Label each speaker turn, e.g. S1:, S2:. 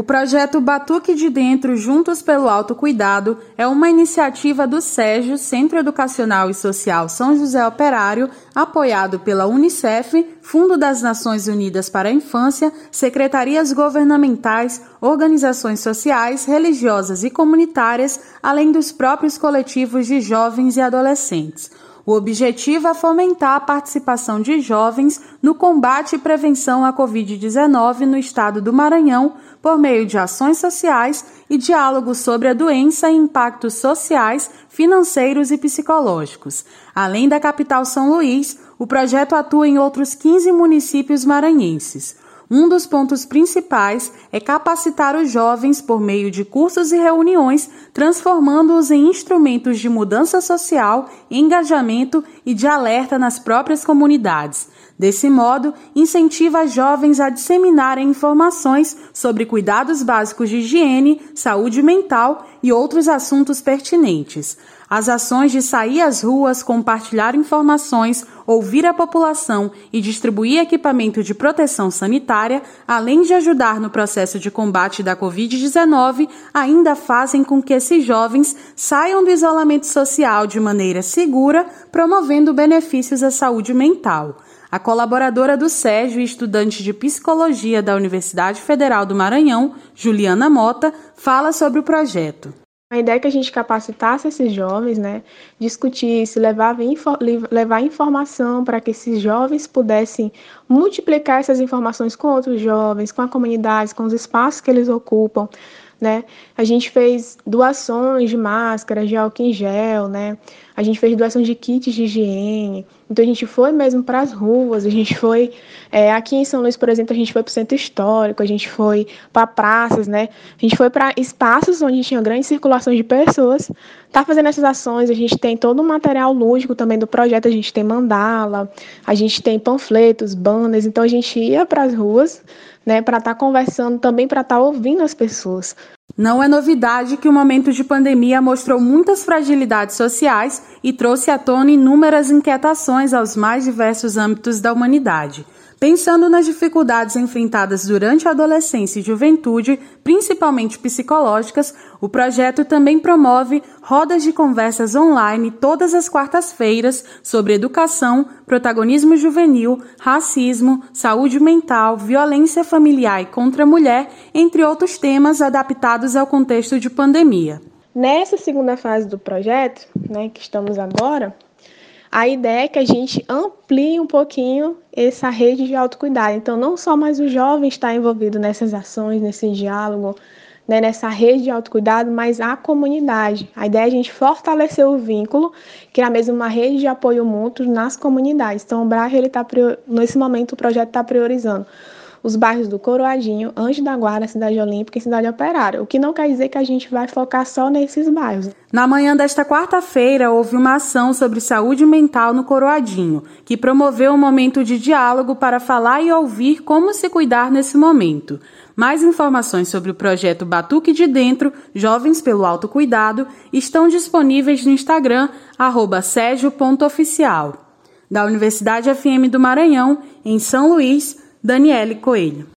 S1: O projeto Batuque de Dentro Juntos pelo Autocuidado é uma iniciativa do SEGIO, Centro Educacional e Social São José Operário, apoiado pela Unicef, Fundo das Nações Unidas para a Infância, secretarias governamentais, organizações sociais, religiosas e comunitárias, além dos próprios coletivos de jovens e adolescentes. O objetivo é fomentar a participação de jovens no combate e prevenção à Covid-19 no estado do Maranhão por meio de ações sociais e diálogos sobre a doença e impactos sociais, financeiros e psicológicos. Além da capital São Luís, o projeto atua em outros 15 municípios maranhenses. Um dos pontos principais é capacitar os jovens por meio de cursos e reuniões, transformando-os em instrumentos de mudança social, engajamento e de alerta nas próprias comunidades. Desse modo, incentiva jovens a disseminarem informações sobre cuidados básicos de higiene, saúde mental e outros assuntos pertinentes. As ações de sair às ruas, compartilhar informações, ouvir a população e distribuir equipamento de proteção sanitária, além de ajudar no processo de combate da Covid-19, ainda fazem com que esses jovens saiam do isolamento social de maneira segura, promovendo benefícios à saúde mental. A colaboradora do Sérgio e estudante de psicologia da Universidade Federal do Maranhão, Juliana Mota, fala sobre o projeto.
S2: A ideia é que a gente capacitasse esses jovens, né, discutisse, levava info, levar informação para que esses jovens pudessem multiplicar essas informações com outros jovens, com a comunidade, com os espaços que eles ocupam, né? A gente fez doações de máscaras, de álcool em gel, né? A gente fez doações de kits de higiene. Então a gente foi mesmo para as ruas, a gente foi é, aqui em São Luís, por exemplo, a gente foi para o centro histórico, a gente foi para praças, né? A gente foi para espaços onde tinha grande circulação de pessoas. Tá fazendo essas ações, a gente tem todo o material lúdico também do projeto, a gente tem mandala, a gente tem panfletos, banners, então a gente ia para as ruas, né, para estar tá conversando, também para estar tá ouvindo as pessoas.
S1: Não é novidade que o momento de pandemia mostrou muitas fragilidades sociais e trouxe à tona inúmeras inquietações aos mais diversos âmbitos da humanidade. Pensando nas dificuldades enfrentadas durante a adolescência e juventude, principalmente psicológicas, o projeto também promove rodas de conversas online todas as quartas-feiras sobre educação, protagonismo juvenil, racismo, saúde mental, violência familiar e contra a mulher, entre outros temas adaptados ao contexto de pandemia.
S2: Nessa segunda fase do projeto, né, que estamos agora, a ideia é que a gente amplie um pouquinho essa rede de autocuidado. Então, não só mais o jovem está envolvido nessas ações, nesse diálogo, né, nessa rede de autocuidado, mas a comunidade. A ideia é a gente fortalecer o vínculo, criar mesmo uma rede de apoio mútuo nas comunidades. Então, o BRAG, ele tá, nesse momento, o projeto está priorizando os bairros do Coroadinho, Anjo da Guarda, Cidade Olímpica e Cidade Operária, o que não quer dizer que a gente vai focar só nesses bairros.
S1: Na manhã desta quarta-feira, houve uma ação sobre saúde mental no Coroadinho, que promoveu um momento de diálogo para falar e ouvir como se cuidar nesse momento. Mais informações sobre o projeto Batuque de Dentro, Jovens pelo Autocuidado, estão disponíveis no Instagram, arroba Da Universidade FM do Maranhão, em São Luís, Daniele Coelho.